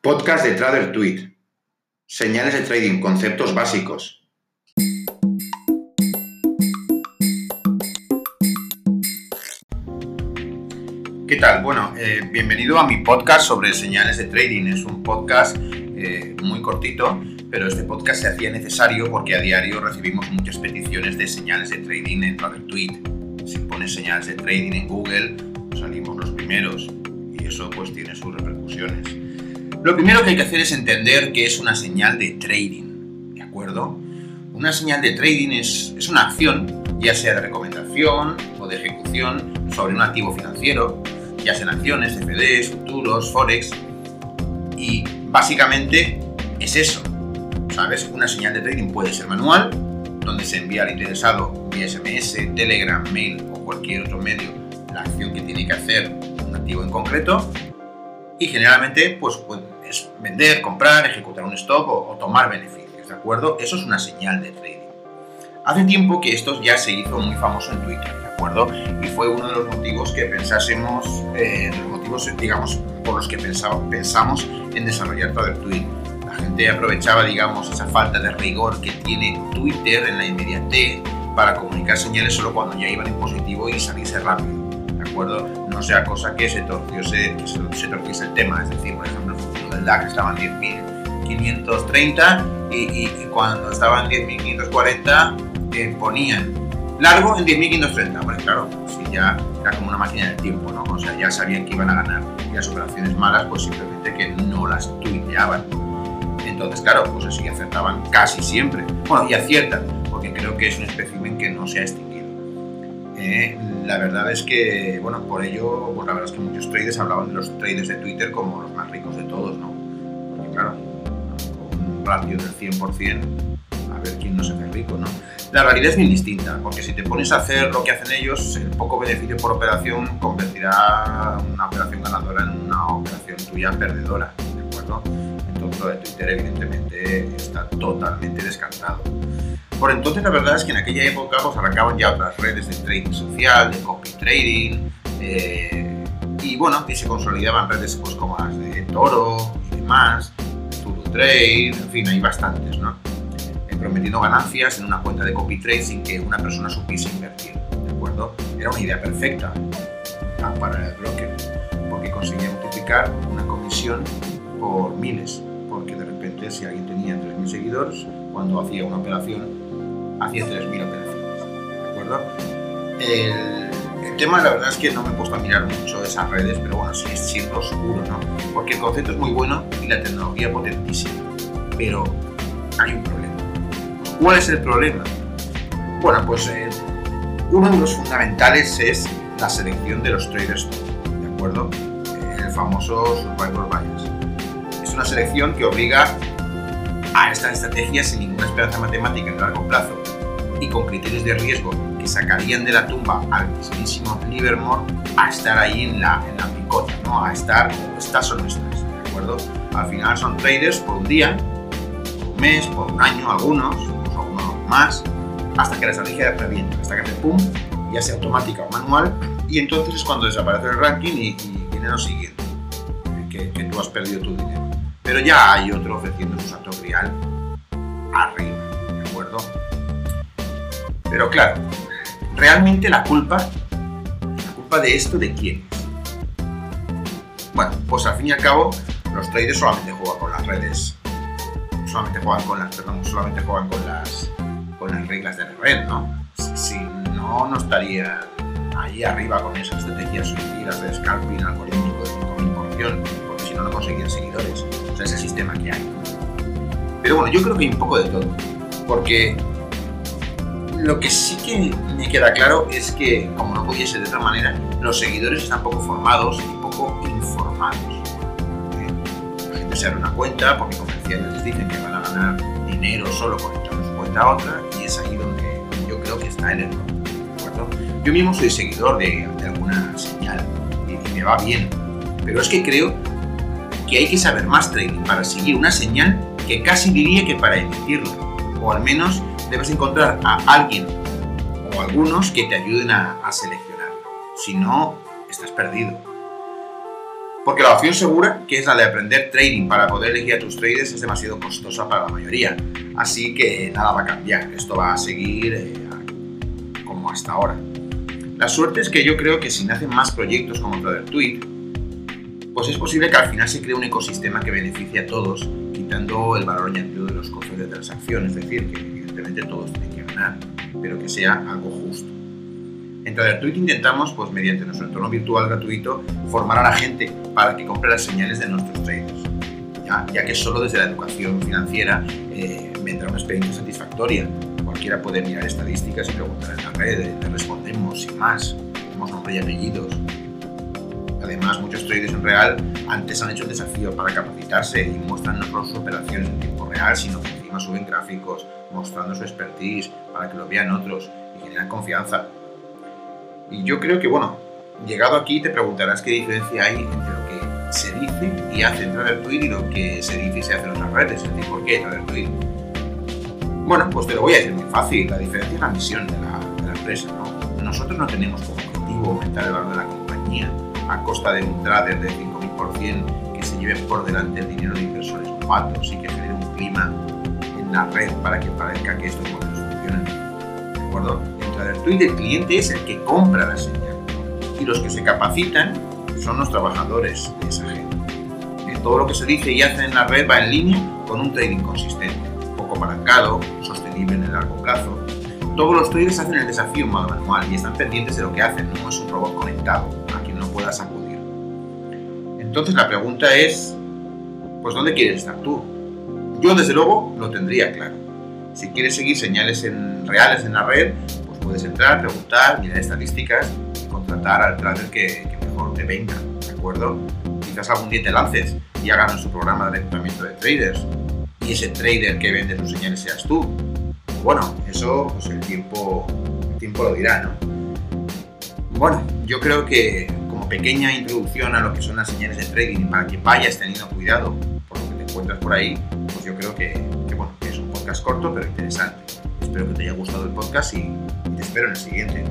Podcast de Trader Tweet. Señales de trading, conceptos básicos. ¿Qué tal? Bueno, eh, bienvenido a mi podcast sobre señales de trading. Es un podcast eh, muy cortito, pero este podcast se hacía necesario porque a diario recibimos muchas peticiones de señales de trading en Trader Tweet. Si pones señales de trading en Google, salimos los primeros y eso pues tiene sus repercusiones. Lo primero que hay que hacer es entender que es una señal de trading, ¿de acuerdo? Una señal de trading es, es una acción, ya sea de recomendación o de ejecución sobre un activo financiero, ya sean acciones, CFDs, futuros, forex, y básicamente es eso, ¿sabes? Una señal de trading puede ser manual, donde se envía al interesado vía SMS, Telegram, mail o cualquier otro medio la acción que tiene que hacer un activo en concreto, y generalmente pues, pues, es vender, comprar, ejecutar un stop o, tomar beneficios, ¿de acuerdo? Eso es una señal de trading. Hace tiempo que esto ya se hizo muy famoso en Twitter, ¿de acuerdo? Y fue uno de los motivos que pensásemos, eh, los motivos, digamos, por los que pensamos en desarrollar Trader Tweet. La gente aprovechaba, digamos, esa falta de rigor que tiene Twitter en la inmediatez para comunicar señales solo cuando ya iban en positivo y salirse rápido, ¿de acuerdo? No sea cosa que se torciese, que se torciese el tema, es decir, por ejemplo, el DAX estaba en 10.530 y, y, y, cuando estaba en 10.540 eh, ponían largo en 10.530. Bueno, claro, si ya era como una máquina del tiempo, ¿no? O sea, ya sabían que iban a ganar. Y las operaciones malas, pues simplemente que no las tuiteaban. Entonces, claro, pues así acertaban casi siempre. Bueno, y aciertan, porque creo que es un espécimen que no se ha extinguido. Eh, la verdad es que, bueno, por ello, pues la verdad es que muchos traders hablaban de los traders de Twitter como los más ricos de todos, ¿no? Porque, claro, con un ratio del 100%, a ver quién no se hace rico, ¿no? La realidad es bien distinta, porque si te pones a hacer lo que hacen ellos, el poco beneficio por operación convertirá una operación ganadora en una operación tuya perdedora, ¿de acuerdo? Entonces lo de Twitter evidentemente está totalmente descartado. Por entonces la verdad es que en aquella época pues arrancaban ya otras redes de trading social, de copy trading, eh, y bueno, y se consolidaban redes pues como las de Toro y demás, Zulu Trade, en fin, hay bastantes, ¿no? prometiendo ganancias en una cuenta de copy trade sin que una persona supiese invertir. ¿De acuerdo? Era una idea perfecta para el broker, porque conseguía multiplicar una comisión por miles. Porque de repente, si alguien tenía 3.000 seguidores, cuando hacía una operación, hacía 3.000 operaciones. ¿De acuerdo? El, tema, la verdad es que no me he puesto a mirar mucho esas redes, pero bueno, sí es siempre oscuro, ¿no? Porque el concepto es muy bueno y la tecnología potentísima. Pero hay un problema ¿Cuál es el problema? Bueno, pues eh, uno de los fundamentales es la selección de los traders, ¿de acuerdo? El famoso Survivor Bias. Es una selección que obliga a esta estrategia sin ninguna esperanza matemática en largo plazo y con criterios de riesgo que sacarían de la tumba al mismísimo Livermore a estar ahí en la, en la picota, ¿no? A estar, estas son nuestras, ¿de acuerdo? Al final son traders por un día, por un mes, por un año, algunos, más hasta que la estrategia revienta, hasta que hace pum, ya sea automática o manual, y entonces es cuando desaparece el ranking y, y viene lo siguiente, que, que, tú has perdido tu dinero. Pero ya hay otro ofreciendo su santo grial arriba, ¿de acuerdo? Pero claro, realmente la culpa, la culpa de esto, ¿de quién? Bueno, pues al fin y al cabo, los traders solamente juegan con las redes, solamente juegan con las, perdón, solamente juegan con las con las reglas de la red, ¿no? Si no, no estaría ahí arriba con esas estrategias suicidas de scalping algorítmico de 5.000%, porque si no, no conseguirían seguidores. O sea, ese sistema que hay. Pero bueno, yo creo que hay un poco de todo, porque lo que sí que me queda claro es que, como no pudiese de otra manera, los seguidores están poco formados y poco informados. ¿eh? La gente se abre una cuenta porque comerciales les dicen que van a ganar dinero solo en su cuenta a otra y es ahí donde yo creo que está el error. Yo mismo soy seguidor de, de alguna señal y, y, me va bien, pero es que creo que hay que saber más trading para seguir una señal que casi diría que para emitirla, o al menos debes encontrar a alguien o algunos que te ayuden a, a seleccionar. Si no, estás perdido. Porque la opción segura, que es la de aprender trading para poder elegir a tus traders, es demasiado costosa para la mayoría. Así que nada va a cambiar, esto va a seguir eh, como hasta ahora. La suerte es que yo creo que si nacen más proyectos como TraderTweet, pues es posible que al final se cree un ecosistema que beneficie a todos, quitando el valor añadido de los costes de transacción, es decir, que evidentemente todos tienen que ganar, pero que sea algo justo. En TraderTweet intentamos, pues mediante nuestro entorno virtual gratuito, formar a la gente para que compre las señales de nuestros traders, ya, ya que solo desde la educación financiera eh, vendrá una experiencia satisfactoria. Cualquiera puede mirar estadísticas y preguntar en la red, le respondemos sin más, tenemos nombre y apellidos. Además, muchos traders en real antes han hecho el desafío para capacitarse y muestran sus operaciones en tiempo sino que encima suben gráficos mostrando su expertise para que lo vean otros y generan confianza. Y yo creo que, bueno, llegado aquí te preguntarás qué diferencia hay entre lo que se dice y hace en TraderTweet y lo que se dice y se hace en otras redes. Es decir, ¿por qué TraderTweet? Bueno, pues te lo voy a decir muy fácil. La diferencia es la misión de la, de la empresa. ¿no? Nosotros no tenemos como objetivo aumentar el valor de la compañía a costa de un trader de 5.000% que se lleve por delante el dinero de inversores novatos y que genere un clima en la red para que parezca que estos modelos funcionan. ¿De acuerdo? TraderTweet el cliente es el que compra la señal y los que se capacitan son los trabajadores de esa gente. Eh, todo lo que se dice y hace en la red va en línea con un trading consistente, poco apalancado, sostenible en el largo plazo. Todos los traders hacen el desafío en modo manual y están pendientes de lo que hacen, no es un robot conectado a quien no puedas acudir. Entonces la pregunta es, pues ¿dónde quieres estar tú? Yo desde luego lo tendría claro. Si quieres seguir señales reales en la red, puedes entrar, preguntar, mirar estadísticas y contratar al trader que, mejor te venga, ¿de acuerdo? Quizás algún día te lances y hagas nuestro programa de reclutamiento de traders y ese trader que vende tus señales seas tú. Bueno, eso pues el tiempo, el tiempo lo dirá, ¿no? Bueno, yo creo que pequeña introducción a lo que son las señales de trading para que vayas teniendo cuidado por lo que te encuentras por ahí, pues yo creo que bueno, que es un podcast corto pero interesante. Espero que te haya gustado el podcast y te espero en el siguiente.